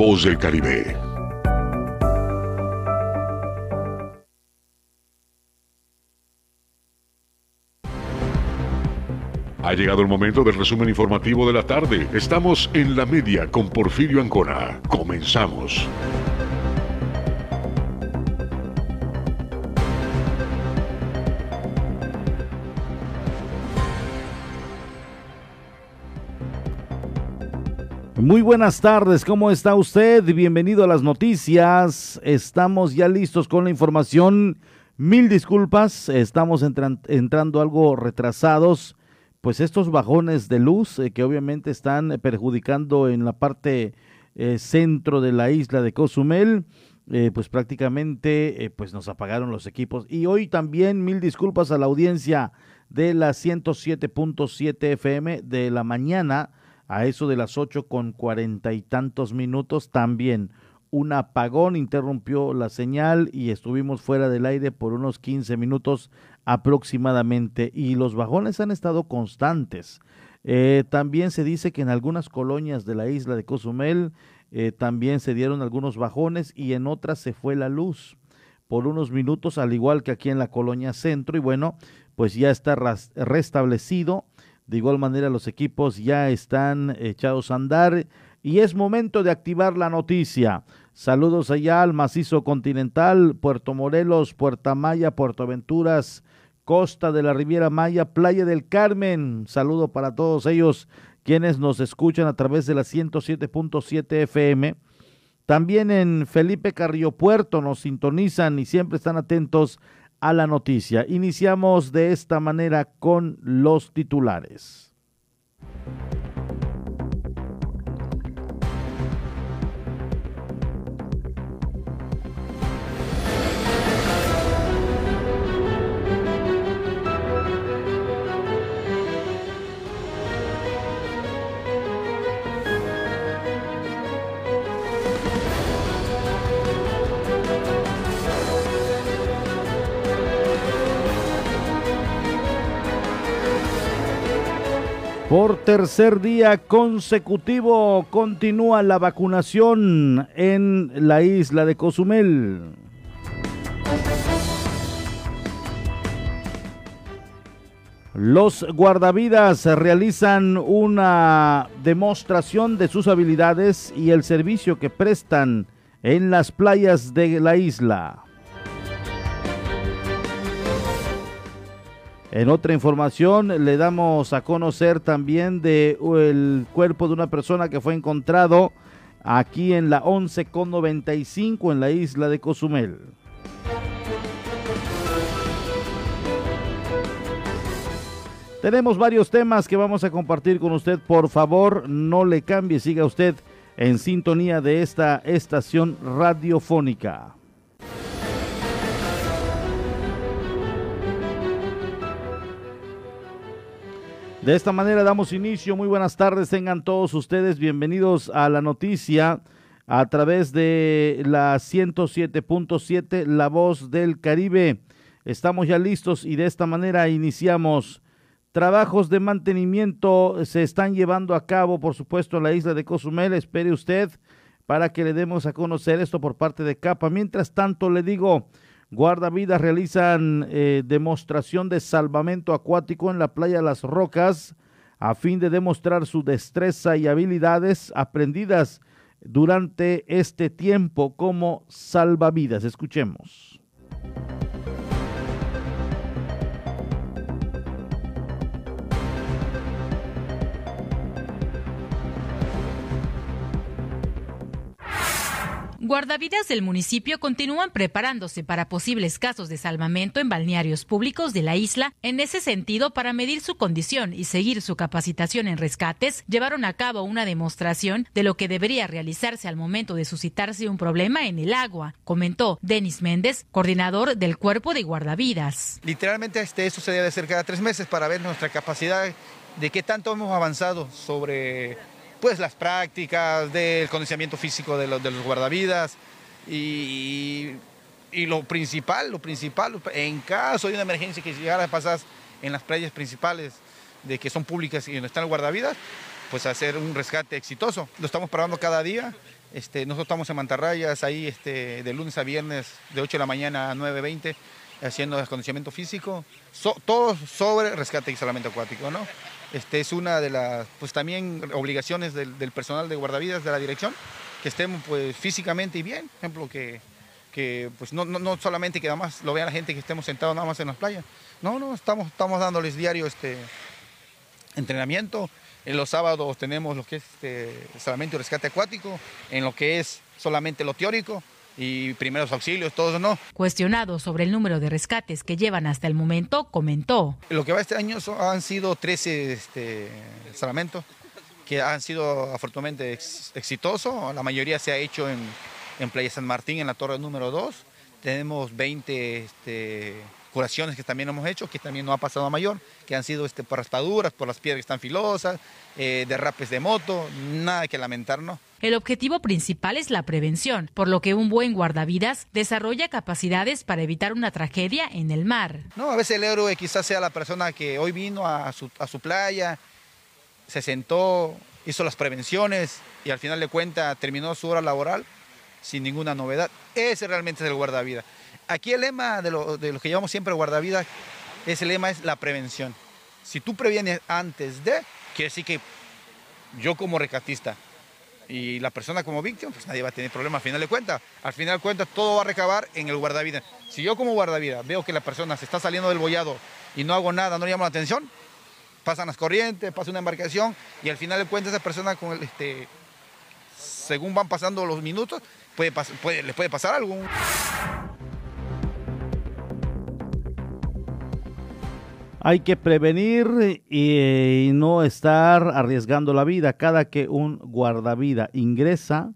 voz del Caribe. Ha llegado el momento del resumen informativo de la tarde. Estamos en la media con Porfirio Ancona. Comenzamos. Muy buenas tardes, ¿cómo está usted? Bienvenido a las noticias. Estamos ya listos con la información. Mil disculpas, estamos entrando algo retrasados, pues estos bajones de luz eh, que obviamente están perjudicando en la parte eh, centro de la isla de Cozumel, eh, pues prácticamente pues nos apagaron los equipos. Y hoy también mil disculpas a la audiencia de la 107.7 FM de la mañana a eso de las ocho con cuarenta y tantos minutos también. Un apagón interrumpió la señal y estuvimos fuera del aire por unos 15 minutos aproximadamente. Y los bajones han estado constantes. Eh, también se dice que en algunas colonias de la isla de Cozumel eh, también se dieron algunos bajones y en otras se fue la luz por unos minutos, al igual que aquí en la colonia centro. Y bueno, pues ya está restablecido de igual manera, los equipos ya están echados a andar y es momento de activar la noticia. Saludos allá al macizo continental, Puerto Morelos, Puerto Maya, Puerto Aventuras, Costa de la Riviera Maya, Playa del Carmen. Saludo para todos ellos quienes nos escuchan a través de la 107.7 FM. También en Felipe Carrillo Puerto nos sintonizan y siempre están atentos a la noticia. Iniciamos de esta manera con los titulares. Por tercer día consecutivo continúa la vacunación en la isla de Cozumel. Los guardavidas realizan una demostración de sus habilidades y el servicio que prestan en las playas de la isla. En otra información le damos a conocer también de el cuerpo de una persona que fue encontrado aquí en la 11 con 95 en la isla de Cozumel. Tenemos varios temas que vamos a compartir con usted. Por favor, no le cambie, siga usted en sintonía de esta estación radiofónica. De esta manera damos inicio. Muy buenas tardes, tengan todos ustedes bienvenidos a la noticia a través de la 107.7, La Voz del Caribe. Estamos ya listos y de esta manera iniciamos. Trabajos de mantenimiento se están llevando a cabo, por supuesto, en la isla de Cozumel. Espere usted para que le demos a conocer esto por parte de Capa. Mientras tanto, le digo, Guardavidas realizan eh, demostración de salvamento acuático en la playa Las Rocas a fin de demostrar su destreza y habilidades aprendidas durante este tiempo como salvavidas. Escuchemos. Guardavidas del municipio continúan preparándose para posibles casos de salvamento en balnearios públicos de la isla. En ese sentido, para medir su condición y seguir su capacitación en rescates, llevaron a cabo una demostración de lo que debería realizarse al momento de suscitarse un problema en el agua, comentó Denis Méndez, coordinador del cuerpo de guardavidas. Literalmente este, esto se debe hacer cada tres meses para ver nuestra capacidad de qué tanto hemos avanzado sobre pues las prácticas del condicionamiento físico de los, guardavidas y, y, lo principal, lo principal, en caso de una emergencia que llegara a pasar en las playas principales de que son públicas y donde están los guardavidas, pues hacer un rescate exitoso. Lo estamos probando cada día Este, nosotros estamos en Mantarrayas, ahí este, de lunes a viernes, de 8 de la mañana a 9.20, haciendo acondicionamiento físico, todo sobre rescate y salvamento acuático, ¿no? Este, es una de las, pues también obligaciones del, personal de guardavidas de la dirección, que estemos pues físicamente y bien, por ejemplo, que, que pues no, no, solamente que nada más lo vea la gente que estemos sentados nada más en las playas, no, no, estamos, estamos dándoles diario este entrenamiento, en los sábados tenemos lo que es este, salvamento y rescate acuático, en lo que es solamente lo teórico, y primeros auxilios, todo eso no. Cuestionado sobre el número de rescates que llevan hasta el momento, comentó. Lo que va este año han sido 13 este, salvamentos que han sido afortunadamente exitosos. La mayoría se ha hecho en, en Playa San Martín, en la torre número 2. Tenemos 20 este, curaciones que también hemos hecho, que también no ha pasado a mayor, que han sido este, por raspaduras, por las piedras que están filosas, eh, derrapes de moto, nada que lamentar, ¿no? El objetivo principal es la prevención, por lo que un buen guardavidas desarrolla capacidades para evitar una tragedia en el mar. No, a veces el héroe quizás sea la persona que hoy vino a su, a su playa, se sentó, hizo las prevenciones y al final de cuentas terminó su hora laboral sin ninguna novedad. Ese realmente es el guardavidas. Aquí el lema de lo, que llevamos siempre guardavidas, ese lema es la prevención. Si tú previenes antes de, quiere decir que yo como recatista y la persona como víctima, pues nadie va a tener problema al final de cuentas. Al final de cuentas todo va a recabar en el guardavidas. Si yo como guardavidas veo que la persona se está saliendo del bollado y no hago nada, no llamo la atención, pasan las corrientes, pasa una embarcación y al final de cuentas esa persona con el, este, según van pasando los minutos, puede, puede, le puede pasar algo. Hay que prevenir y, no estar arriesgando la vida. Cada que un guardavida ingresa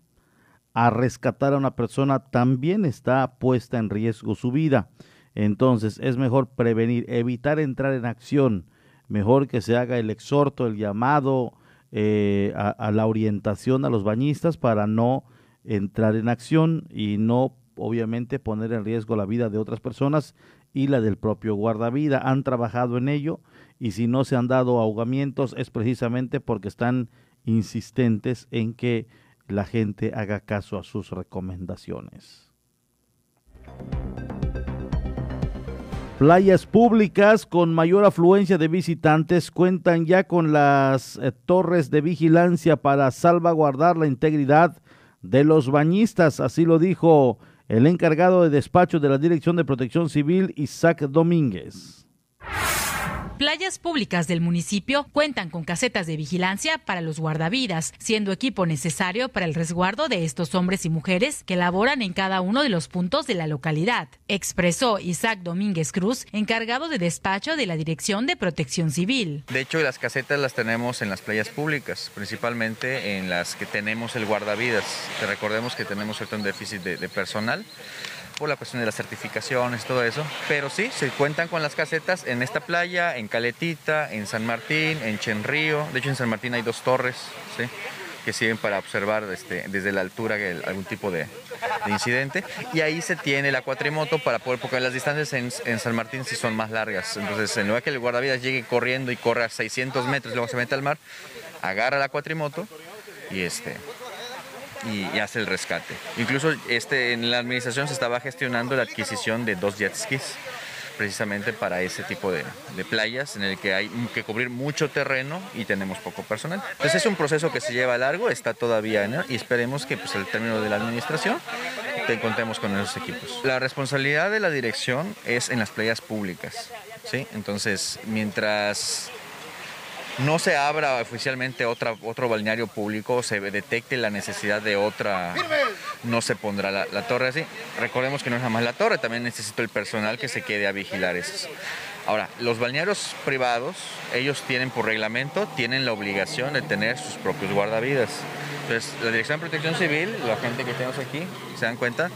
a rescatar a una persona, también está puesta en riesgo su vida. Entonces es mejor prevenir, evitar entrar en acción. Mejor que se haga el exhorto, el llamado eh, a la orientación a los bañistas para no entrar en acción y no obviamente poner en riesgo la vida de otras personas y la del propio guardavida. Han trabajado en ello y si no se han dado ahogamientos es precisamente porque están insistentes en que la gente haga caso a sus recomendaciones. Playas públicas con mayor afluencia de visitantes cuentan ya con las eh, torres de vigilancia para salvaguardar la integridad de los bañistas, así lo dijo el encargado de despacho de la Dirección de Protección Civil, Isaac Domínguez. Playas públicas del municipio cuentan con casetas de vigilancia para los guardavidas, siendo equipo necesario para el resguardo de estos hombres y mujeres que laboran en cada uno de los puntos de la localidad, expresó Isaac Domínguez Cruz, encargado de despacho de la Dirección de Protección Civil. De hecho, las casetas las tenemos en las playas públicas, principalmente en las que tenemos el guardavidas. recordemos que tenemos cierto déficit de personal por la cuestión de las certificaciones, todo eso. Pero sí, se cuentan con las casetas en esta playa, en Caletita, en San Martín, en Chenrío. De hecho, en San Martín hay dos torres, ¿sí? que sirven para observar este, desde la altura algún tipo de, incidente. Y ahí se tiene la cuatrimoto para poder, porque las distancias en, San Martín sí son más largas. Entonces, en lugar que el guardavidas llegue corriendo y corra a 600 metros y luego se mete al mar, agarra la cuatrimoto y este y, hace el rescate. Incluso este, en la administración se estaba gestionando la adquisición de dos jet skis precisamente para ese tipo de, playas en el que hay que cubrir mucho terreno y tenemos poco personal. Entonces es un proceso que se lleva largo, está todavía en y esperemos que pues el término de la administración te contemos con esos equipos. La responsabilidad de la dirección es en las playas públicas, ¿sí? Entonces, mientras no se abra oficialmente otro balneario público, se detecte la necesidad de otra, no se pondrá la, torre así. Recordemos que no es nada más la torre, también necesito el personal que se quede a vigilar eso. Ahora, los balnearios privados, ellos tienen por reglamento, tienen la obligación de tener sus propios guardavidas. Entonces, la Dirección de Protección Civil, la gente que tenemos aquí, se dan cuenta,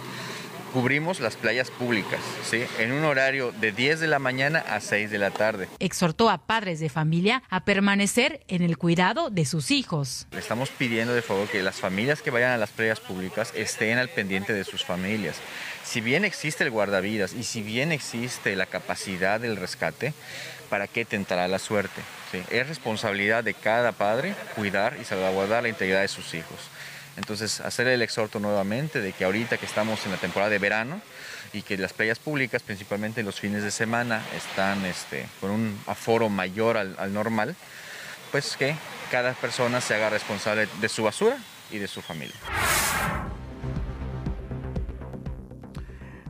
cubrimos las playas públicas, ¿sí? En un horario de 10 de la mañana a 6 de la tarde. Exhortó a padres de familia a permanecer en el cuidado de sus hijos. Le estamos pidiendo de favor que las familias que vayan a las playas públicas estén al pendiente de sus familias. Si bien existe el guardavidas y si bien existe la capacidad del rescate, ¿para qué tentará la suerte? Es responsabilidad de cada padre cuidar y salvaguardar la integridad de sus hijos. Entonces, hacer el exhorto nuevamente de que ahorita que estamos en la temporada de verano y que las playas públicas, principalmente los fines de semana, están este, con un aforo mayor al, al normal, pues que cada persona se haga responsable de su basura y de su familia.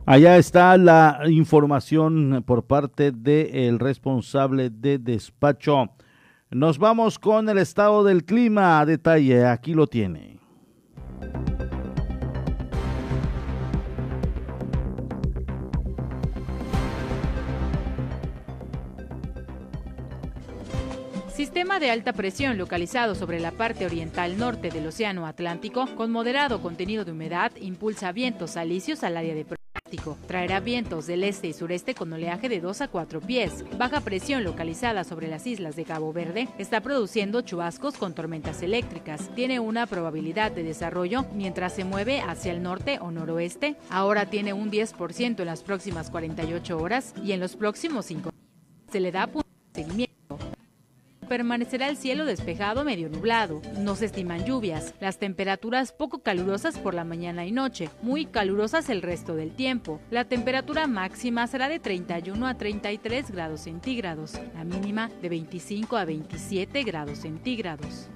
Allá está la información por parte del responsable de despacho. Nos vamos con el estado del clima a detalle. Aquí lo tiene. Sistema de alta presión localizado sobre la parte oriental norte del Océano Atlántico, con moderado contenido de humedad, impulsa vientos alisios al área de. Traerá vientos del este y sureste con oleaje de 2 a 4 pies. Baja presión localizada sobre las islas de Cabo Verde está produciendo chubascos con tormentas eléctricas. Tiene una probabilidad de desarrollo mientras se mueve hacia el norte o noroeste. Ahora tiene un 10% en las próximas 48 horas y en los próximos 5 se le da seguimiento permanecerá el cielo despejado medio nublado. No se estiman lluvias. Las temperaturas poco calurosas por la mañana y noche, muy calurosas el resto del tiempo. La temperatura máxima será de 31 a 33 grados centígrados, la mínima de 25 a 27 grados centígrados.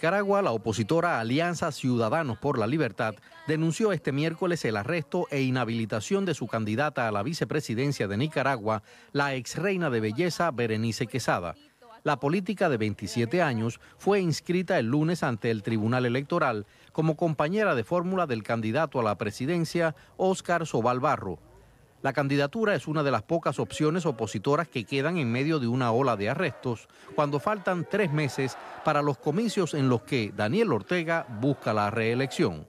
Nicaragua, la opositora Alianza Ciudadanos por la Libertad denunció este miércoles el arresto e inhabilitación de su candidata a la vicepresidencia de Nicaragua, la ex reina de belleza Berenice Quesada. La política de 27 años fue inscrita el lunes ante el Tribunal Electoral como compañera de fórmula del candidato a la presidencia, Óscar Sobal Barro. La candidatura es una de las pocas opciones opositoras que quedan en medio de una ola de arrestos cuando faltan tres meses para los comicios en los que Daniel Ortega busca la reelección.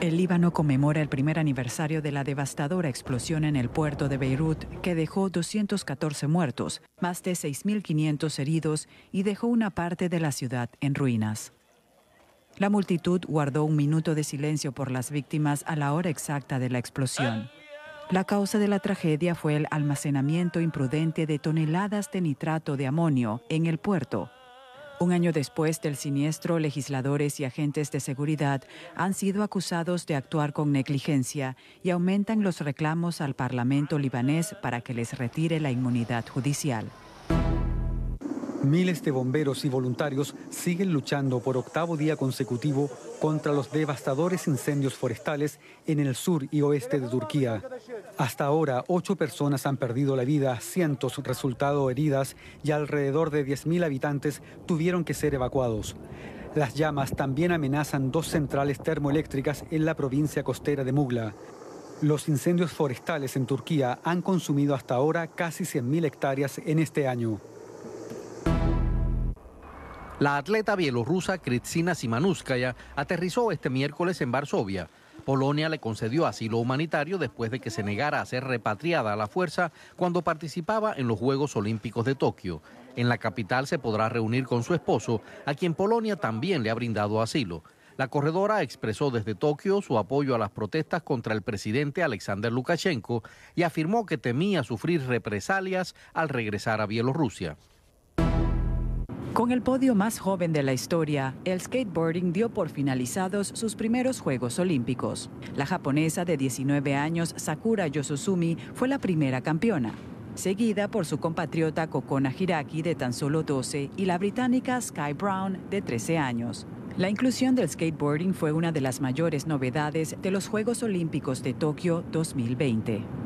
El Líbano conmemora el primer aniversario de la devastadora explosión en el puerto de Beirut que dejó 214 muertos, más de 6.500 heridos y dejó una parte de la ciudad en ruinas. La multitud guardó un minuto de silencio por las víctimas a la hora exacta de la explosión. La causa de la tragedia fue el almacenamiento imprudente de toneladas de nitrato de amonio en el puerto. Un año después del siniestro, legisladores y agentes de seguridad han sido acusados de actuar con negligencia y aumentan los reclamos al Parlamento libanés para que les retire la inmunidad judicial. Miles de bomberos y voluntarios siguen luchando por octavo día consecutivo contra los devastadores incendios forestales en el sur y oeste de Turquía. Hasta ahora, ocho personas han perdido la vida, cientos resultado heridas y alrededor de 10.000 habitantes tuvieron que ser evacuados. Las llamas también amenazan dos centrales termoeléctricas en la provincia costera de Mugla. Los incendios forestales en Turquía han consumido hasta ahora casi 100.000 hectáreas en este año. La atleta bielorrusa Kristina Simanuskaya aterrizó este miércoles en Varsovia. Polonia le concedió asilo humanitario después de que se negara a ser repatriada a la fuerza cuando participaba en los Juegos Olímpicos de Tokio. En la capital se podrá reunir con su esposo, a quien Polonia también le ha brindado asilo. La corredora expresó desde Tokio su apoyo a las protestas contra el presidente Alexander Lukashenko y afirmó que temía sufrir represalias al regresar a Bielorrusia. Con el podio más joven de la historia, el skateboarding dio por finalizados sus primeros Juegos Olímpicos. La japonesa de 19 años, Sakura Yosusumi, fue la primera campeona, seguida por su compatriota Kokona Hiraki de tan solo 12 y la británica Sky Brown de 13 años. La inclusión del skateboarding fue una de las mayores novedades de los Juegos Olímpicos de Tokio 2020.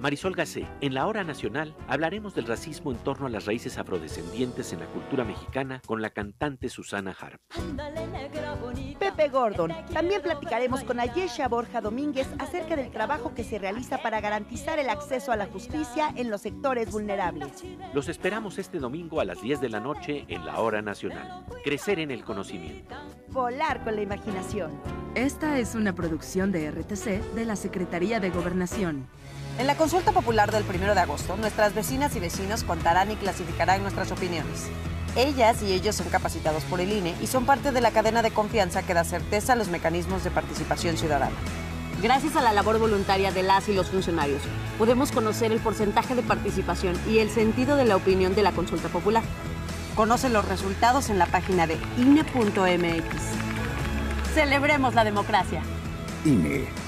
Marisol Gacé, en la hora nacional hablaremos del racismo en torno a las raíces afrodescendientes en la cultura mexicana con la cantante Susana Harp. Pepe Gordon. También platicaremos con Ayesha Borja Domínguez acerca del trabajo que se realiza para garantizar el acceso a la justicia en los sectores vulnerables. Los esperamos este domingo a las 10 de la noche en la hora nacional. Crecer en el conocimiento. Volar con la imaginación. Esta es una producción de RTC de la Secretaría de Gobernación. En la consulta popular del 1 de agosto, nuestras vecinas y vecinos contarán y clasificarán nuestras opiniones. Ellas y ellos son capacitados por el INE y son parte de la cadena de confianza que da certeza a los mecanismos de participación ciudadana. Gracias a la labor voluntaria de las y los funcionarios, podemos conocer el porcentaje de participación y el sentido de la opinión de la consulta popular. Conoce los resultados en la página de INE.mx. Celebremos la democracia. INE.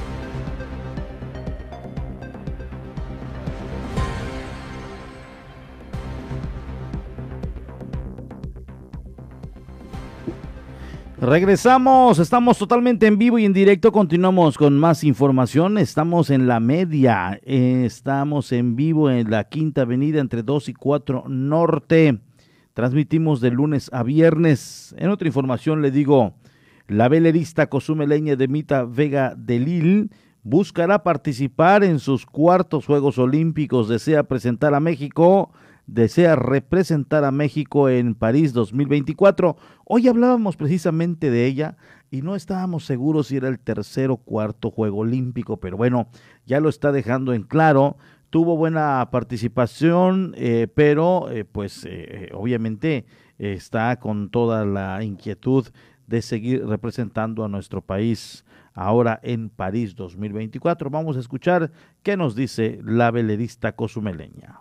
Regresamos, estamos totalmente en vivo y en directo, continuamos con más información, estamos en la media, estamos en vivo en la Quinta Avenida entre 2 y 4 Norte, transmitimos de lunes a viernes. En otra información le digo, la velerista cozumeleña de Mita Vega de Lille buscará participar en sus cuartos Juegos Olímpicos, desea presentar a México desea representar a México en París 2024. Hoy hablábamos precisamente de ella y no estábamos seguros si era el tercer o cuarto Juego Olímpico, pero bueno, ya lo está dejando en claro. Tuvo buena participación, eh, pero eh, pues eh, obviamente está con toda la inquietud de seguir representando a nuestro país ahora en París 2024. Vamos a escuchar qué nos dice la velerista cozumeleña.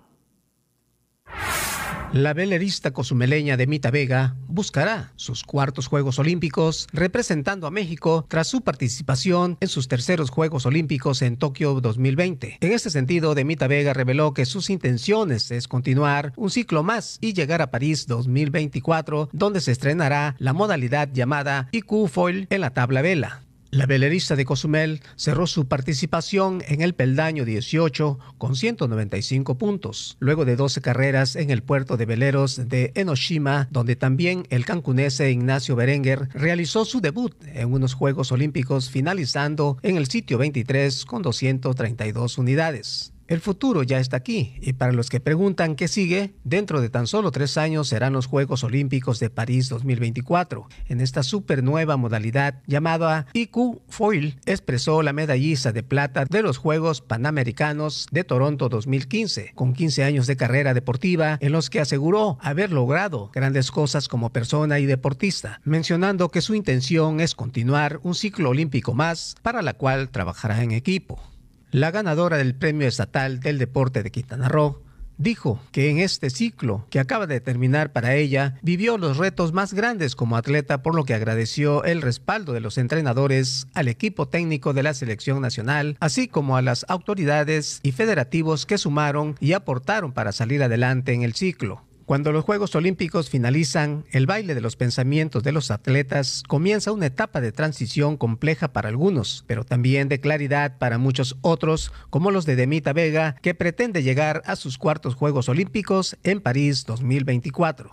La velerista cozumeleña de Mita Vega buscará sus cuartos Juegos Olímpicos representando a México tras su participación en sus terceros Juegos Olímpicos en Tokio 2020. En este sentido, Demita Vega reveló que sus intenciones es continuar un ciclo más y llegar a París 2024, donde se estrenará la modalidad llamada IQ Foil en la tabla vela. La velerista de Cozumel cerró su participación en el peldaño 18 con 195 puntos, luego de 12 carreras en el puerto de veleros de Enoshima, donde también el cancunese Ignacio Berenguer realizó su debut en unos Juegos Olímpicos finalizando en el sitio 23 con 232 unidades. El futuro ya está aquí y para los que preguntan qué sigue, dentro de tan solo tres años serán los Juegos Olímpicos de París 2024. En esta super nueva modalidad llamada IQ Foil, expresó la medallista de plata de los Juegos Panamericanos de Toronto 2015, con 15 años de carrera deportiva en los que aseguró haber logrado grandes cosas como persona y deportista, mencionando que su intención es continuar un ciclo olímpico más para la cual trabajará en equipo. La ganadora del Premio Estatal del Deporte de Quintana Roo, dijo que en este ciclo que acaba de terminar para ella, vivió los retos más grandes como atleta, por lo que agradeció el respaldo de los entrenadores, al equipo técnico de la selección nacional, así como a las autoridades y federativos que sumaron y aportaron para salir adelante en el ciclo. Cuando los Juegos Olímpicos finalizan, el baile de los pensamientos de los atletas comienza una etapa de transición compleja para algunos, pero también de claridad para muchos otros, como los de Demita Vega, que pretende llegar a sus cuartos Juegos Olímpicos en París 2024.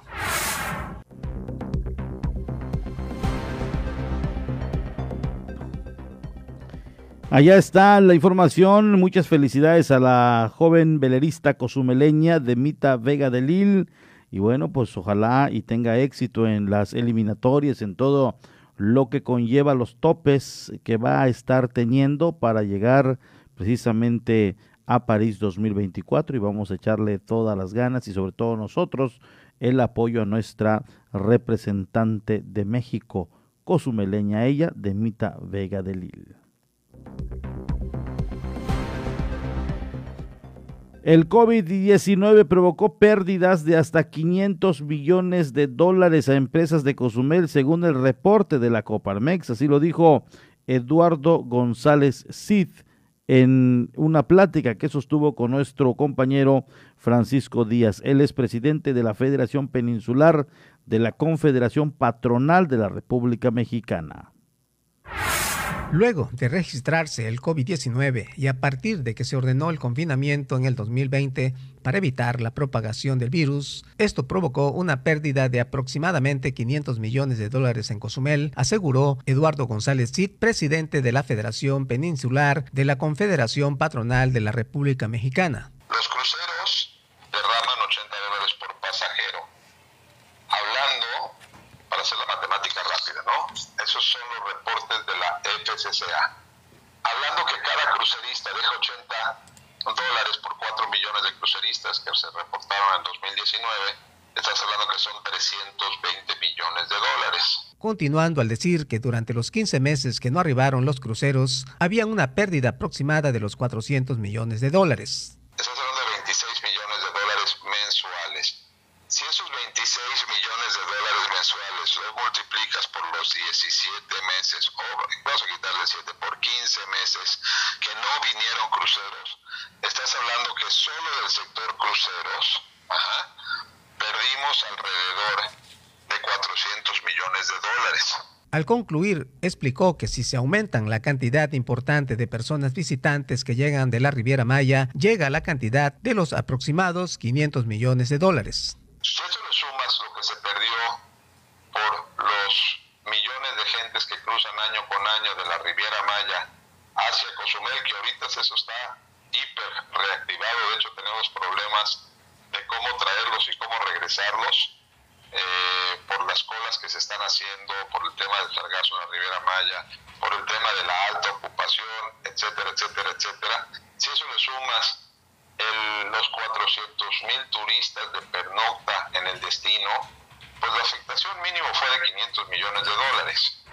Allá está la información. Muchas felicidades a la joven velerista cozumeleña Demita Vega de Lil y bueno, pues ojalá y tenga éxito en las eliminatorias, en todo lo que conlleva los topes que va a estar teniendo para llegar precisamente a París 2024 y vamos a echarle todas las ganas y sobre todo nosotros el apoyo a nuestra representante de México, cozumeleña ella, Demita Vega de Lille. El COVID-19 provocó pérdidas de hasta 500 millones de dólares a empresas de Cozumel, según el reporte de la Coparmex. Así lo dijo Eduardo González Cid en una plática que sostuvo con nuestro compañero Francisco Díaz. Él es presidente de la Federación Peninsular de la Confederación Patronal de la República Mexicana. Luego de registrarse el COVID-19 y a partir de que se ordenó el confinamiento en el 2020 para evitar la propagación del virus, esto provocó una pérdida de aproximadamente 500 millones de dólares en Cozumel, aseguró Eduardo González Cid, presidente de la Federación Peninsular de la Confederación Patronal de la República Mexicana. Los cruceros derraman 80 dólares por pasajero. Hablando, para hacer la matemática rápida, ¿no? Esos son los reportes de la FCCA. Hablando que cada crucerista deja 80 dólares por 4 millones de cruceristas que se reportaron en 2019, estás hablando que son 320 millones de dólares. Continuando al decir que durante los 15 meses que no arribaron los cruceros, había una pérdida aproximada de los 400 millones de dólares. Estás hablando de 26 millones de dólares mensuales. Si esos 26 millones de dólares mensuales los multiplicas por los 17 meses, o vamos a quitarle 7 por 15 meses que no vinieron cruceros, estás hablando que solo del sector cruceros ajá, perdimos alrededor de 400 millones de dólares. Al concluir, explicó que si se aumentan la cantidad importante de personas visitantes que llegan de la Riviera Maya, llega la cantidad de los aproximados 500 millones de dólares. Si eso le sumas lo que se perdió por los millones de gentes que cruzan año con año de la Riviera Maya hacia Cozumel, que ahorita eso está hiper reactivado, de hecho tenemos problemas de cómo traerlos y cómo regresarlos eh, por las colas que se están haciendo, por el tema del sargazo en la Riviera Maya, por el tema de la alta ocupación, etcétera, etcétera, etcétera. Si eso le sumas el, los 400 mil turistas de pernocta en el destino, pues la afectación mínimo fue de 500 millones de dólares.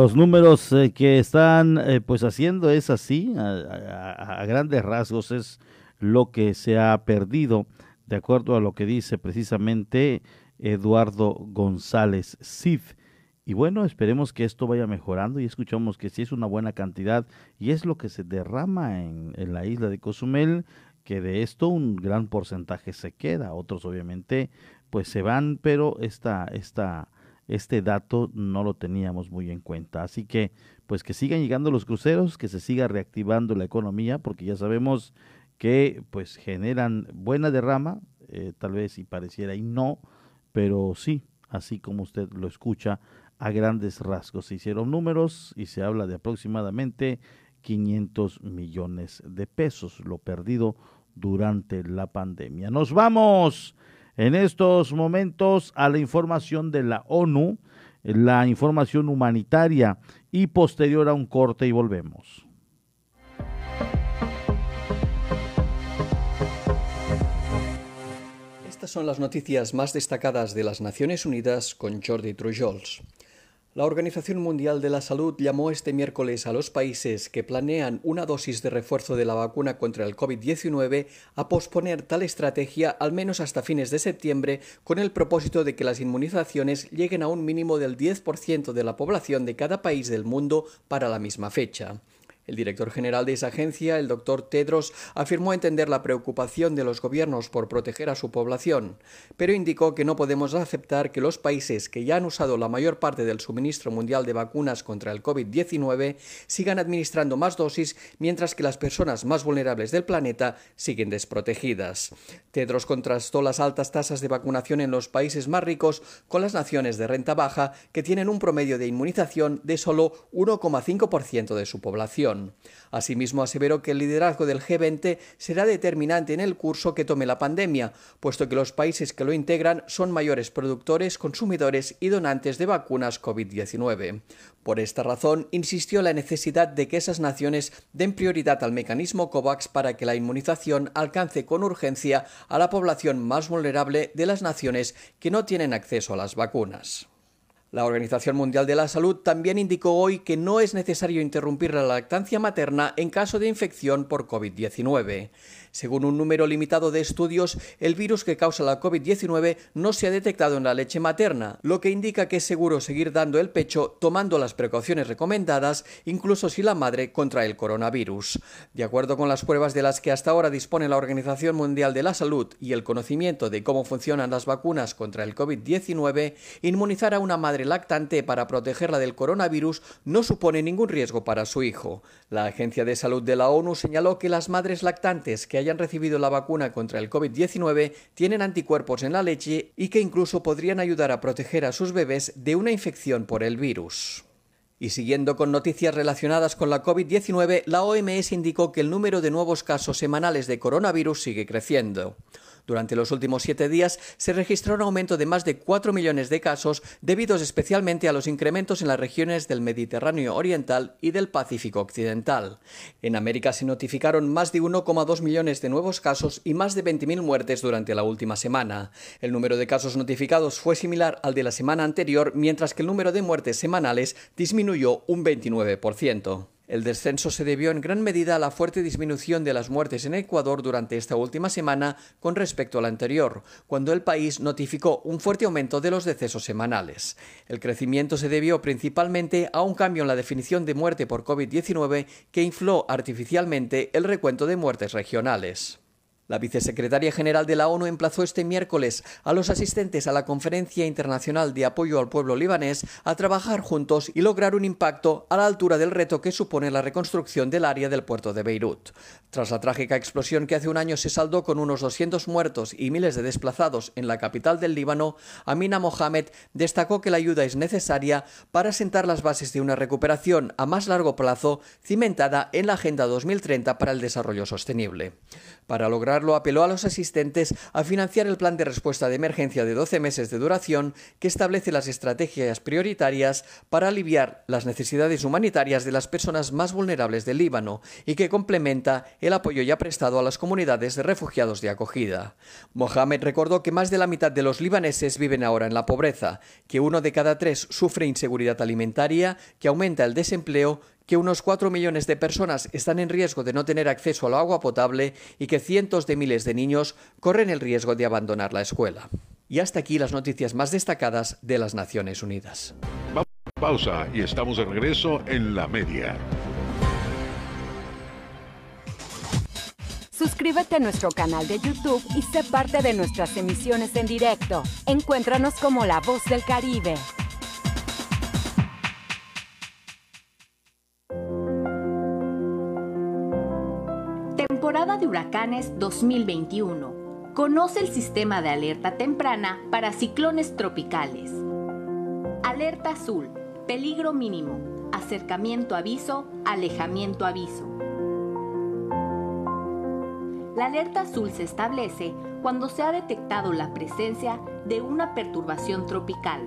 Los números eh, que están eh, pues haciendo es así, a, grandes rasgos es lo que se ha perdido, de acuerdo a lo que dice precisamente Eduardo González Cid. Y bueno, esperemos que esto vaya mejorando y escuchamos que sí es una buena cantidad y es lo que se derrama en, en la isla de Cozumel, que de esto un gran porcentaje se queda, otros obviamente pues se van, pero esta, esta, este dato no lo teníamos muy en cuenta. Así que, pues que sigan llegando los cruceros, que se siga reactivando la economía, porque ya sabemos que pues generan buena derrama, eh, tal vez si pareciera y no, pero sí, así como usted lo escucha, a grandes rasgos. Se hicieron números y se habla de aproximadamente 500 millones de pesos, lo perdido durante la pandemia. Nos vamos en estos momentos a la información de la ONU, la información humanitaria y posterior a un corte y volvemos. Estas son las noticias más destacadas de las Naciones Unidas con Jordi Trujols. La Organización Mundial de la Salud llamó este miércoles a los países que planean una dosis de refuerzo de la vacuna contra el COVID-19 a posponer tal estrategia al menos hasta fines de septiembre con el propósito de que las inmunizaciones lleguen a un mínimo del 10% de la población de cada país del mundo para la misma fecha. El director general de esa agencia, el doctor Tedros, afirmó entender la preocupación de los gobiernos por proteger a su población, pero indicó que no podemos aceptar que los países que ya han usado la mayor parte del suministro mundial de vacunas contra el COVID-19 sigan administrando más dosis mientras que las personas más vulnerables del planeta siguen desprotegidas. Tedros contrastó las altas tasas de vacunación en los países más ricos con las naciones de renta baja que tienen un promedio de inmunización de solo 1,5% de su población. Asimismo, aseveró que el liderazgo del G20 será determinante en el curso que tome la pandemia, puesto que los países que lo integran son mayores productores, consumidores y donantes de vacunas COVID-19. Por esta razón, insistió en la necesidad de que esas naciones den prioridad al mecanismo COVAX para que la inmunización alcance con urgencia a la población más vulnerable de las naciones que no tienen acceso a las vacunas. La Organización Mundial de la Salud también indicó hoy que no es necesario interrumpir la lactancia materna en caso de infección por COVID-19. Según un número limitado de estudios, el virus que causa la COVID-19 no se ha detectado en la leche materna, lo que indica que es seguro seguir dando el pecho tomando las precauciones recomendadas, incluso si la madre contrae el coronavirus. De acuerdo con las pruebas de las que hasta ahora dispone la Organización Mundial de la Salud y el conocimiento de cómo funcionan las vacunas contra el COVID-19, inmunizar a una madre lactante para protegerla del coronavirus no supone ningún riesgo para su hijo. La Agencia de Salud de la ONU señaló que las madres lactantes que hayan recibido la vacuna contra el COVID-19 tienen anticuerpos en la leche y que incluso podrían ayudar a proteger a sus bebés de una infección por el virus. Y siguiendo con noticias relacionadas con la COVID-19, la OMS indicó que el número de nuevos casos semanales de coronavirus sigue creciendo. Durante los últimos siete días se registró un aumento de más de 4 millones de casos debidos especialmente a los incrementos en las regiones del Mediterráneo Oriental y del Pacífico Occidental. En América se notificaron más de 1,2 millones de nuevos casos y más de 20.000 muertes durante la última semana. El número de casos notificados fue similar al de la semana anterior, mientras que el número de muertes semanales disminuyó un 29%. El descenso se debió en gran medida a la fuerte disminución de las muertes en Ecuador durante esta última semana con respecto a la anterior, cuando el país notificó un fuerte aumento de los decesos semanales. El crecimiento se debió principalmente a un cambio en la definición de muerte por COVID-19 que infló artificialmente el recuento de muertes regionales. La vicesecretaria general de la ONU emplazó este miércoles a los asistentes a la Conferencia Internacional de Apoyo al Pueblo Libanés a trabajar juntos y lograr un impacto a la altura del reto que supone la reconstrucción del área del puerto de Beirut. Tras la trágica explosión que hace un año se saldó con unos 200 muertos y miles de desplazados en la capital del Líbano, Amina Mohamed destacó que la ayuda es necesaria para sentar las bases de una recuperación a más largo plazo cimentada en la Agenda 2030 para el Desarrollo Sostenible. Para lograrlo, apeló a los asistentes a financiar el plan de respuesta de emergencia de 12 meses de duración que establece las estrategias prioritarias para aliviar las necesidades humanitarias de las personas más vulnerables del Líbano y que complementa el apoyo ya prestado a las comunidades de refugiados de acogida. Mohamed recordó que más de la mitad de los libaneses viven ahora en la pobreza, que uno de cada tres sufre inseguridad alimentaria, que aumenta el desempleo que unos 4 millones de personas están en riesgo de no tener acceso al agua potable y que cientos de miles de niños corren el riesgo de abandonar la escuela. Y hasta aquí las noticias más destacadas de las Naciones Unidas. Pausa y estamos de regreso en la media. Suscríbete a nuestro canal de YouTube y sé parte de nuestras emisiones en directo. Encuéntranos como La Voz del Caribe. Temporada de huracanes 2021. Conoce el sistema de alerta temprana para ciclones tropicales. Alerta azul. Peligro mínimo. Acercamiento aviso. Alejamiento aviso. La alerta azul se establece cuando se ha detectado la presencia de una perturbación tropical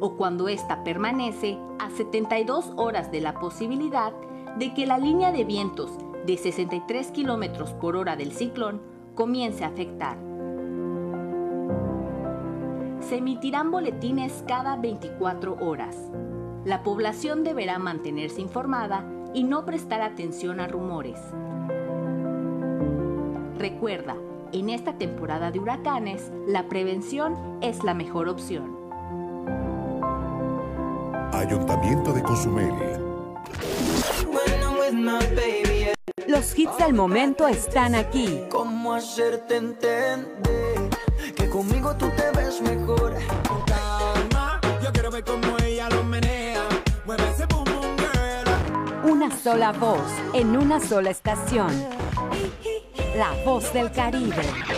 o cuando ésta permanece a 72 horas de la posibilidad de que la línea de vientos de 63 km por hora del ciclón comience a afectar. Se emitirán boletines cada 24 horas. La población deberá mantenerse informada y no prestar atención a rumores. Recuerda, en esta temporada de huracanes, la prevención es la mejor opción. Ayuntamiento de Cozumel. Los hits del momento están aquí. ¿Cómo hacerte entender que conmigo tú te ves mejor? Yo quiero ver cómo ella lo menea. Una sola voz en una sola estación. La voz del Caribe.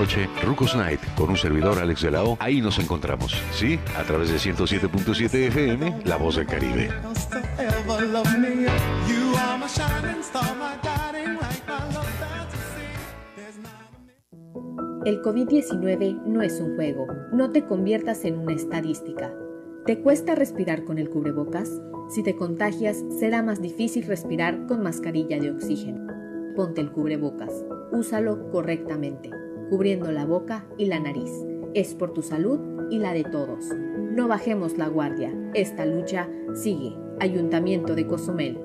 noche, Rucos Night, con un servidor Alex de la O. Ahí nos encontramos, ¿sí? A través de 107.7 FM, La Voz del Caribe. El COVID-19 no es un juego. No te conviertas en una estadística. ¿Te cuesta respirar con el cubrebocas? Si te contagias, será más difícil respirar con mascarilla de oxígeno. Ponte el cubrebocas. Úsalo correctamente cubriendo la boca y la nariz. Es por tu salud y la de todos. No bajemos la guardia. Esta lucha sigue. Ayuntamiento de Cozumel.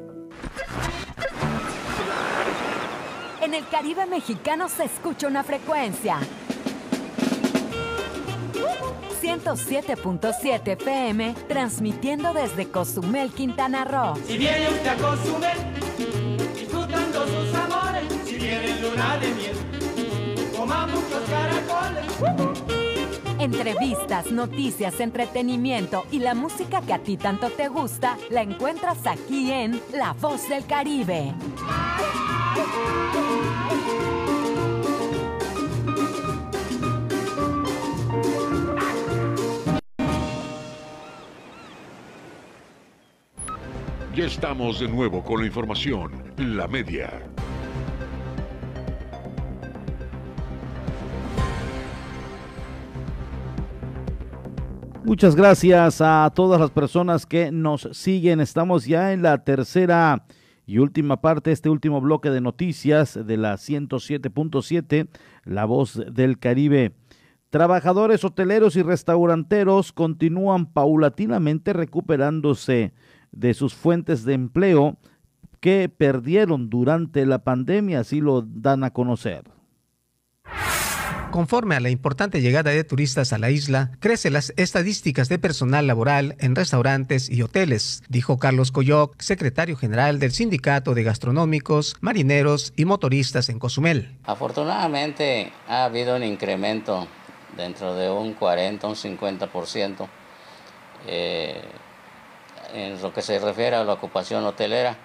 En el Caribe mexicano se escucha una frecuencia. 107.7 FM, transmitiendo desde Cozumel, Quintana Roo. Si viene usted a Cozumel, disfrutando sus amores, si viene luna de miel muchos caracoles. Entrevistas, noticias, entretenimiento y la música que a ti tanto te gusta la encuentras aquí en La Voz del Caribe. Ya estamos de nuevo con la información, la media. Muchas gracias a todas las personas que nos siguen. Estamos ya en la tercera y última parte, este último bloque de noticias de la 107.7, La Voz del Caribe. Trabajadores hoteleros y restauranteros continúan paulatinamente recuperándose de sus fuentes de empleo que perdieron durante la pandemia, así lo dan a conocer. Conforme a la importante llegada de turistas a la isla, crecen las estadísticas de personal laboral en restaurantes y hoteles, dijo Carlos Coyoc, secretario general del Sindicato de Gastronómicos, Marineros y Motoristas en Cozumel. Afortunadamente ha habido un incremento dentro de un 40, un 50% eh, en lo que se refiere a la ocupación hotelera.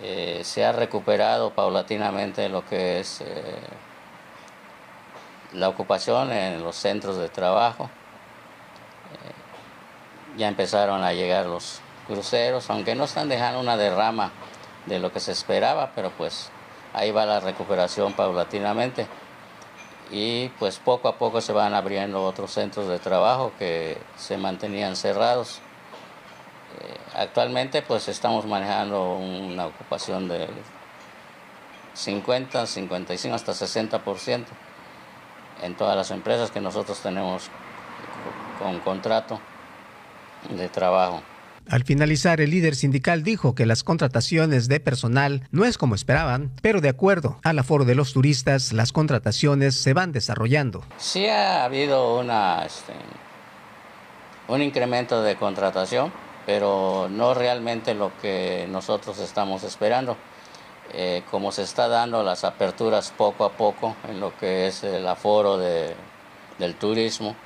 Eh, se ha recuperado paulatinamente lo que es... Eh, la ocupación en los centros de trabajo. Eh, ya empezaron a llegar los cruceros, aunque no están dejando una derrama de lo que se esperaba, pero pues ahí va la recuperación paulatinamente. Y pues poco a poco se van abriendo otros centros de trabajo que se mantenían cerrados. Eh, actualmente pues estamos manejando una ocupación de 50, 55 hasta 60% en todas las empresas que nosotros tenemos con contrato de trabajo. Al finalizar, el líder sindical dijo que las contrataciones de personal no es como esperaban, pero de acuerdo al aforo de los turistas, las contrataciones se van desarrollando. Sí ha habido una, este, un incremento de contratación, pero no realmente lo que nosotros estamos esperando. Eh, como se está dando las aperturas poco a poco en lo que es el aforo del turismo,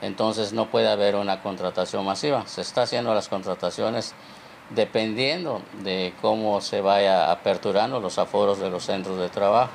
entonces no puede haber una contratación masiva. Se está haciendo las contrataciones dependiendo de cómo se vaya aperturando los aforos de los centros de trabajo.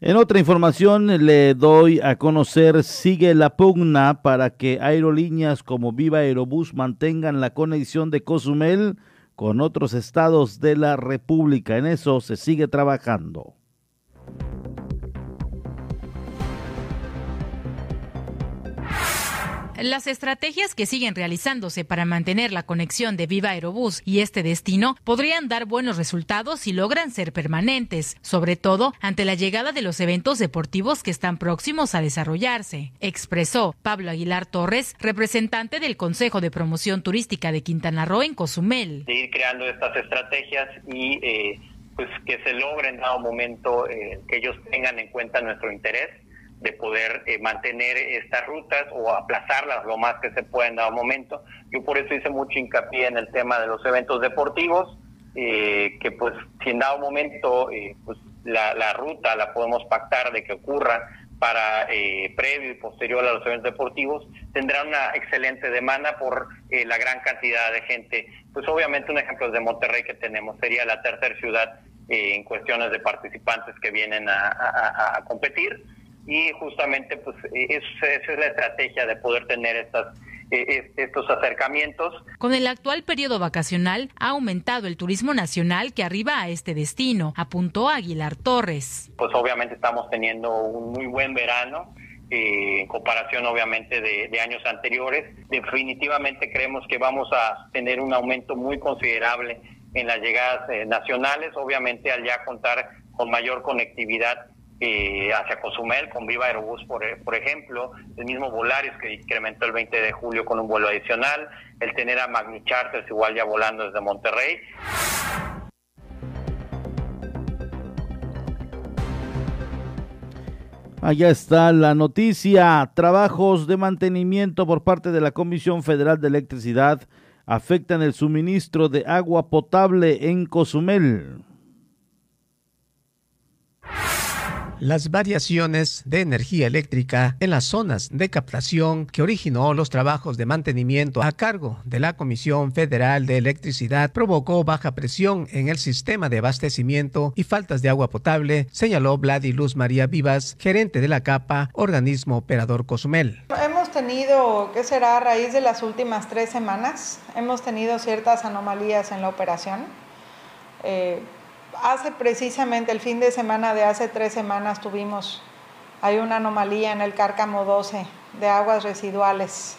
En otra información le doy a conocer, sigue la pugna para que aerolíneas como Viva Aerobús mantengan la conexión de Cozumel con otros estados de la República. En eso se sigue trabajando. Las estrategias que siguen realizándose para mantener la conexión de Viva Aerobús y este destino podrían dar buenos resultados si logran ser permanentes, sobre todo ante la llegada de los eventos deportivos que están próximos a desarrollarse, expresó Pablo Aguilar Torres, representante del Consejo de Promoción Turística de Quintana Roo en Cozumel. De ir creando estas estrategias y eh, pues que se logre en dado momento eh, que ellos tengan en cuenta nuestro interés de poder eh, mantener estas rutas o aplazarlas lo más que se pueda en dado momento. Yo por eso hice mucho hincapié en el tema de los eventos deportivos, eh, que pues si en dado momento eh, pues la, la, ruta la podemos pactar de que ocurra para previo y posterior a los eventos deportivos, tendrá una excelente demanda por la gran cantidad de gente. Pues obviamente un ejemplo de Monterrey que tenemos sería la tercera ciudad en cuestiones de participantes que vienen a competir y justamente pues e, esa es la estrategia de poder tener estas e, estos acercamientos. Con el actual periodo vacacional ha aumentado el turismo nacional que arriba a este destino, apuntó Aguilar Torres. Pues obviamente estamos teniendo un muy buen verano. Eh, en comparación obviamente de, de, años anteriores. Definitivamente creemos que vamos a tener un aumento muy considerable en las llegadas eh, nacionales, obviamente al ya contar con mayor conectividad eh, hacia Cozumel con Viva Aerobús, por, por ejemplo, el mismo Volaris que incrementó el 20 de julio con un vuelo adicional, el tener a Magni Charters igual ya volando desde Monterrey. Allá está la noticia. Trabajos de mantenimiento por parte de la Comisión Federal de Electricidad afectan el suministro de agua potable en Cozumel. Las variaciones de energía eléctrica en las zonas de captación que originó los trabajos de mantenimiento a cargo de la Comisión Federal de Electricidad provocó baja presión en el sistema de abastecimiento y faltas de agua potable, señaló Vladi Luz María Vivas, gerente de la CAPA, organismo operador Cozumel. Hemos tenido, ¿qué será? A raíz de las últimas tres semanas, hemos tenido ciertas anomalías en la operación. Eh, hace precisamente el fin de semana de hace tres semanas tuvimos, hay una anomalía en el cárcamo 12 de aguas residuales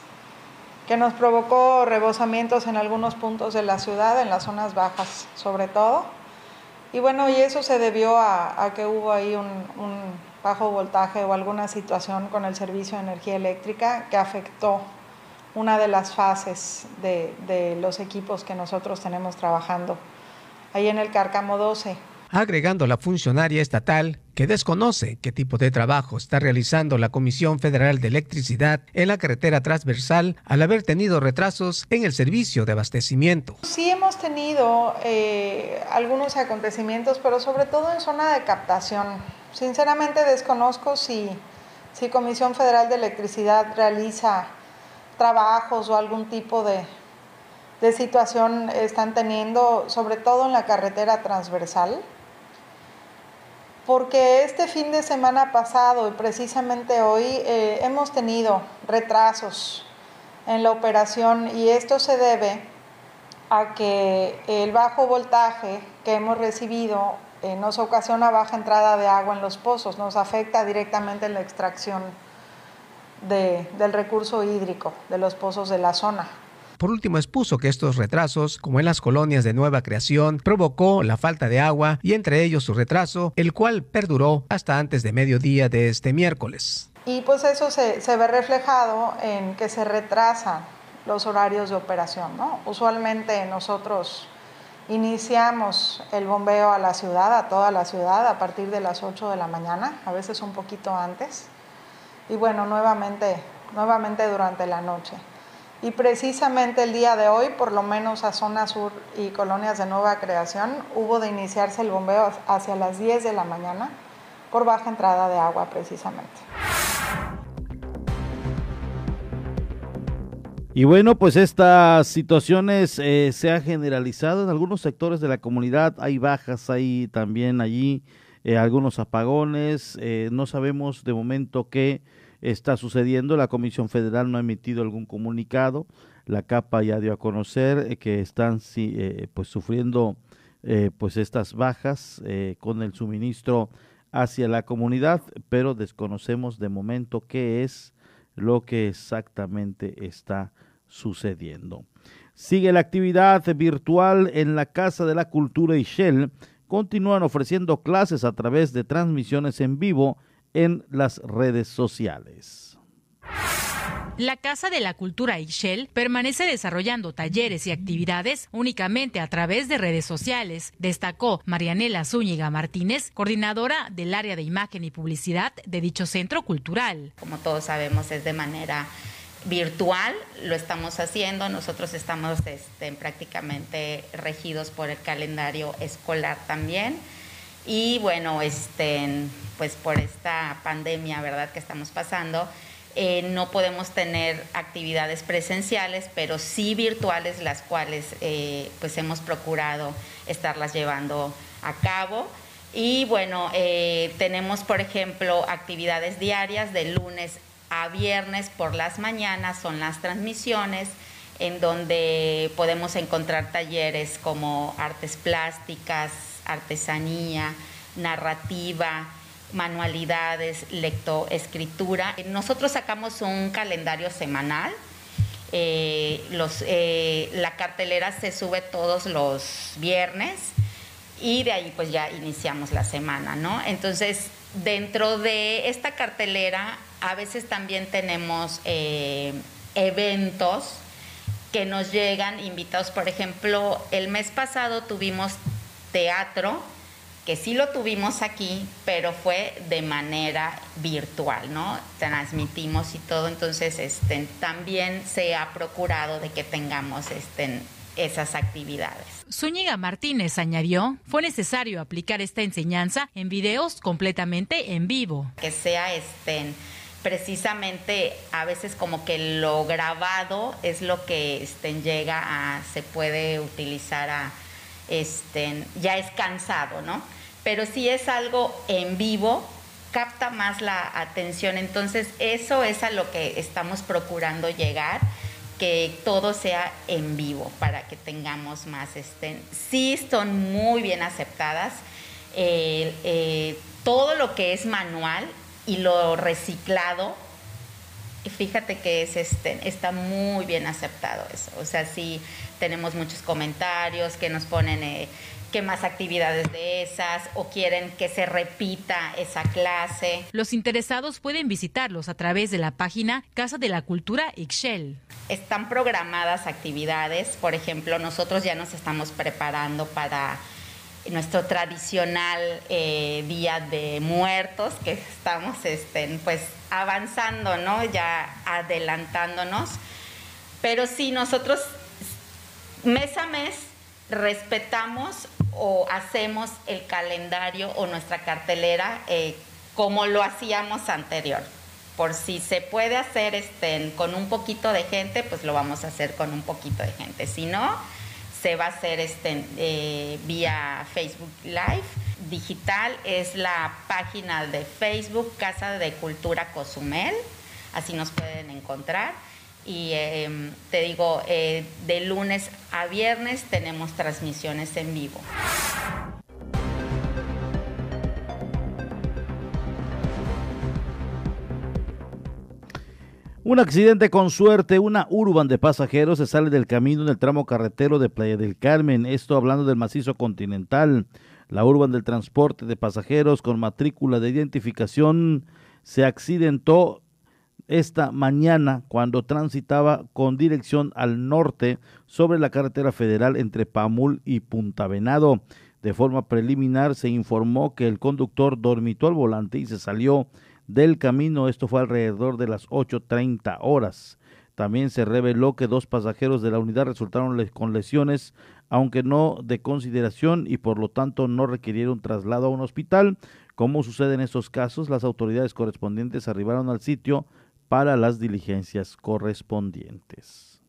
que nos provocó rebosamientos en algunos puntos de la ciudad, en las zonas bajas sobre todo. Y bueno, y eso se debió a, que hubo ahí un, bajo voltaje o alguna situación con el servicio de energía eléctrica que afectó una de las fases de, de los equipos que nosotros tenemos trabajando ahí en el Cárcamo 12. Agregando la funcionaria estatal que desconoce qué tipo de trabajo está realizando la Comisión Federal de Electricidad en la carretera transversal al haber tenido retrasos en el servicio de abastecimiento. Sí hemos tenido eh, algunos acontecimientos, pero sobre todo en zona de captación. Sinceramente desconozco si, si Comisión Federal de Electricidad realiza trabajos o algún tipo de, de situación están teniendo, sobre todo en la carretera transversal, porque este fin de semana pasado y precisamente hoy eh, hemos tenido retrasos en la operación y esto se debe a que el bajo voltaje que hemos recibido eh, nos ocasiona baja entrada de agua en los pozos, nos afecta directamente en la extracción del recurso hídrico de los pozos de la zona. Por último, expuso que estos retrasos, como en las colonias de nueva creación, provocó la falta de agua y entre ellos su retraso, el cual perduró hasta antes de mediodía de este miércoles. Y pues eso se, ve reflejado en que se retrasan los horarios de operación. ¿no? Usualmente nosotros iniciamos el bombeo a la ciudad, a toda la ciudad, a partir de las 8 de la mañana, a veces un poquito antes. Y bueno, nuevamente, nuevamente durante la noche. Y precisamente el día de hoy, por lo menos a zona sur y colonias de nueva creación, hubo de iniciarse el bombeo hacia las 10 de la mañana por baja entrada de agua precisamente. Y bueno, pues estas situaciones eh, se han generalizado en algunos sectores de la comunidad. Hay bajas, hay también allí eh, algunos apagones, eh, no sabemos de momento qué está sucediendo, la Comisión Federal no ha emitido algún comunicado, la CAPA ya dio a conocer que están pues sufriendo pues estas bajas con el suministro hacia la comunidad, pero desconocemos de momento qué es lo que exactamente está sucediendo. Sigue la actividad virtual en la Casa de la Cultura y Shell. Continúan ofreciendo clases a través de transmisiones en vivo en las redes sociales. La Casa de la Cultura Ixchel permanece desarrollando talleres y actividades únicamente a través de redes sociales, destacó Marianela Zúñiga Martínez, coordinadora del área de imagen y publicidad de dicho centro cultural. Como todos sabemos, es de manera virtual, lo estamos haciendo, nosotros estamos este, prácticamente regidos por el calendario escolar también. Y bueno, este, pues por esta pandemia, ¿verdad?, que estamos pasando, eh, no podemos tener actividades presenciales, pero sí virtuales, las cuales eh, pues hemos procurado estarlas llevando a cabo. Y bueno, eh, tenemos, por ejemplo, actividades diarias de lunes a viernes por las mañanas, son las transmisiones en donde podemos encontrar talleres como artes plásticas, artesanía, narrativa, manualidades, lectoescritura. Nosotros sacamos un calendario semanal. Eh, eh, la cartelera se sube todos los viernes y de ahí pues ya iniciamos la semana, ¿no? Entonces, dentro de esta cartelera a veces también tenemos eh, eventos que nos llegan invitados. Por ejemplo, el mes pasado tuvimos teatro que sí lo tuvimos aquí, pero fue de manera virtual, ¿no? Transmitimos y todo, entonces este, también se ha procurado de que tengamos este, esas actividades. Zúñiga Martínez añadió, fue necesario aplicar esta enseñanza en videos completamente en vivo. Que sea este, precisamente a veces como que lo grabado es lo que este, llega a, se puede utilizar a, este, ya es cansado, ¿no? pero si es algo en vivo, capta más la atención. Entonces, eso es a lo que estamos procurando llegar, que todo sea en vivo para que tengamos más. Este, sí son muy bien aceptadas. Eh, todo lo que es manual y lo reciclado, fíjate que es este, está muy bien aceptado eso. O sea, sí tenemos muchos comentarios que nos ponen... Eh, que más actividades de esas o quieren que se repita esa clase. Los interesados pueden visitarlos a través de la página Casa de la Cultura Ixchel. Están programadas actividades, por ejemplo, nosotros ya nos estamos preparando para nuestro tradicional eh, Día de Muertos, que estamos este, pues avanzando, ¿no? Ya adelantándonos. Pero sí, nosotros mes a mes respetamos o hacemos el calendario o nuestra cartelera eh, como lo hacíamos anterior. Por si se puede hacer este, con un poquito de gente, pues lo vamos a hacer con un poquito de gente. Si no, se va a hacer este, eh, vía Facebook Live. Digital es la página de Facebook Casa de Cultura Cozumel. Así nos pueden encontrar y em, te digo, eh, de lunes a viernes tenemos transmisiones en vivo. Un accidente con suerte, una urban de pasajeros se sale del camino en el tramo carretero de Playa del Carmen, esto hablando del macizo continental. La urban del transporte de pasajeros con matrícula de identificación se accidentó esta mañana cuando transitaba con dirección al norte sobre la carretera federal entre Pamul y Punta Venado. De forma preliminar se informó que el conductor dormitó al volante y se salió del camino. Esto fue alrededor de las 8.30 horas. También se reveló que dos pasajeros de la unidad resultaron con lesiones, aunque no de consideración y por lo tanto no requirieron traslado a un hospital. Como sucede en estos casos, las autoridades correspondientes arribaron al sitio para las diligencias correspondientes.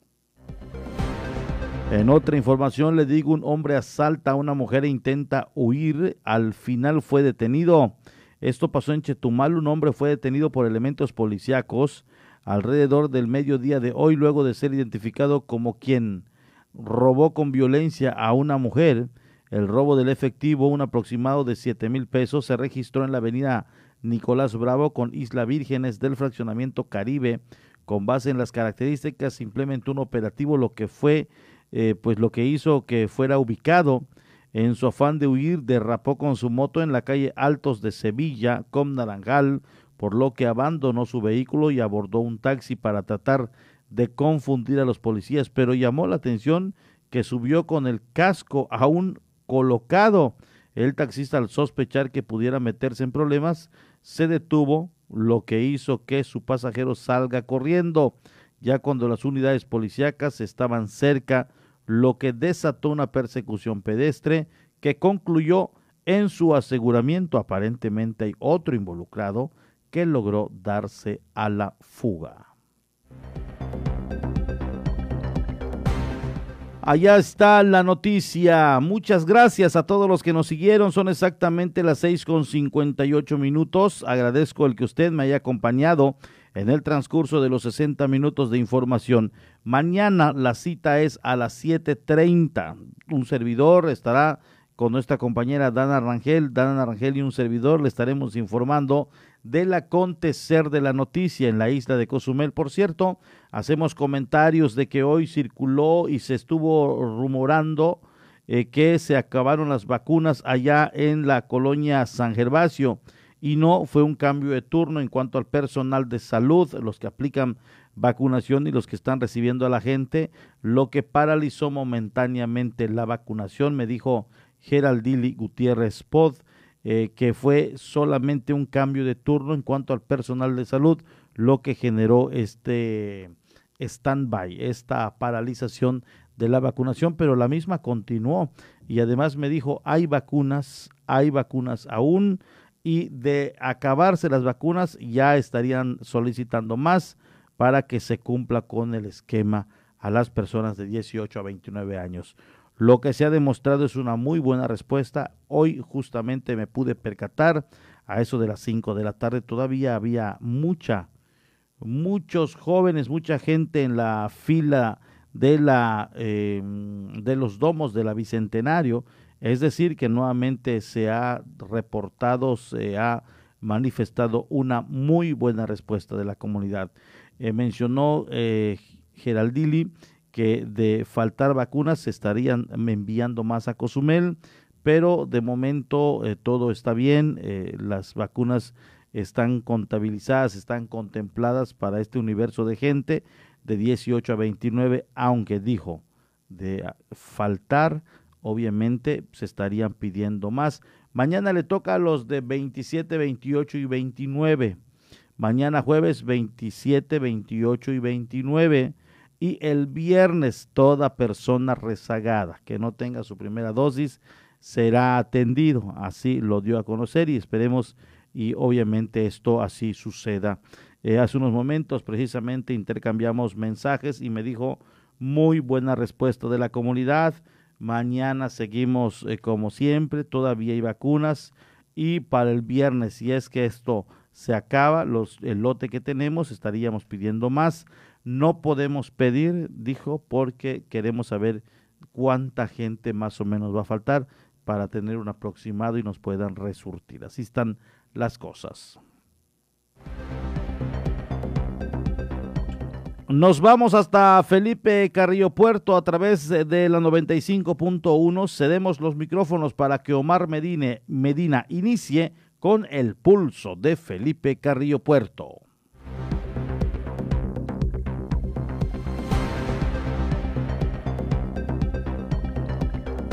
En otra información le digo, un hombre asalta a una mujer e intenta huir, al final fue detenido. Esto pasó en Chetumal, un hombre fue detenido por elementos policíacos alrededor del mediodía de hoy luego de ser identificado como quien robó con violencia a una mujer. El robo del efectivo, un aproximado de 7 mil pesos, se registró en la avenida Nicolás Bravo con Isla Vírgenes del fraccionamiento Caribe. Con base en las características, implementó un operativo, lo que fue, eh, pues lo que hizo que fuera ubicado en su afán de huir, derrapó con su moto en la calle Altos de Sevilla, con Naranjal, por lo que abandonó su vehículo y abordó un taxi para tratar de confundir a los policías, pero llamó la atención que subió con el casco aún colocado. El taxista al sospechar que pudiera meterse en problemas, se detuvo, lo que hizo que su pasajero salga corriendo. Ya cuando las unidades policíacas estaban cerca, lo que desató una persecución pedestre que concluyó en su aseguramiento. Aparentemente hay otro involucrado que logró darse a la fuga. Allá está la noticia. Muchas gracias a todos los que nos siguieron. Son exactamente las seis con 58 minutos. Agradezco el que usted me haya acompañado en el transcurso de los 60 minutos de información. Mañana la cita es a las 7.30. Un servidor estará con nuestra compañera Dana Rangel. Dana Rangel y un servidor le estaremos informando del acontecer de la noticia en la isla de Cozumel. Por cierto, hacemos comentarios de que hoy circuló y se estuvo rumorando eh, que se acabaron las vacunas allá en la colonia San Gervasio y no fue un cambio de turno en cuanto al personal de salud, los que aplican vacunación y los que están recibiendo a la gente, lo que paralizó momentáneamente la vacunación, me dijo Geraldili Gutiérrez Pod, eh, que fue solamente un cambio de turno en cuanto al personal de salud, lo que generó este stand-by, esta paralización de la vacunación, pero la misma continuó. Y además me dijo, hay vacunas, hay vacunas aún y de acabarse las vacunas ya estarían solicitando más para que se cumpla con el esquema a las personas de 18 a 29 años. Lo que se ha demostrado es una muy buena respuesta. Hoy justamente me pude percatar a eso de las 5 de la tarde. Todavía había mucha, muchos jóvenes, mucha gente en la fila de, la, eh, de los domos de la Bicentenario. Es decir, que nuevamente se ha reportado, se ha manifestado una muy buena respuesta de la comunidad. Eh, mencionó eh, Geraldili que de faltar vacunas se estarían enviando más a Cozumel, pero de momento eh, todo está bien, eh, las vacunas están contabilizadas, están contempladas para este universo de gente de 18 a 29, aunque dijo de faltar, obviamente se estarían pidiendo más. Mañana le toca a los de 27, 28 y 29. Mañana jueves 27, 28 y 29 y el viernes toda persona rezagada que no tenga su primera dosis será atendido. Así lo dio a conocer y esperemos y obviamente esto así suceda. Eh, hace unos momentos precisamente intercambiamos mensajes y me dijo muy buena respuesta de la comunidad. Mañana seguimos eh, como siempre, todavía hay vacunas y para el viernes, si es que esto se acaba, el lote que tenemos, estaríamos pidiendo más. No podemos pedir, dijo, porque queremos saber cuánta gente más o menos va a faltar para tener un aproximado y nos puedan resurtir. Así están las cosas. Nos vamos hasta Felipe Carrillo Puerto a través de la 95.1. Cedemos los micrófonos para que Omar Medina inicie con el pulso de Felipe Carrillo Puerto.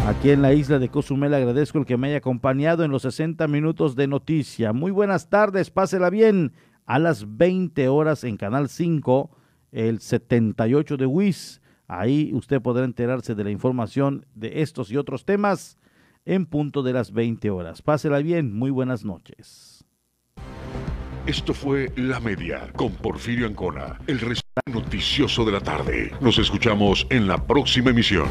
Aquí en la isla de Cozumel agradezco el que me haya acompañado en los 60 minutos de noticia. Muy buenas tardes, pásela bien. A las 20 horas en Canal 5, el 78 de WIS. Ahí usted podrá enterarse de la información de estos y otros temas en punto de las 20 horas. Pásela bien, muy buenas noches. Esto fue La Media con Porfirio Ancona. El Noticioso de la tarde. Nos escuchamos en la próxima emisión.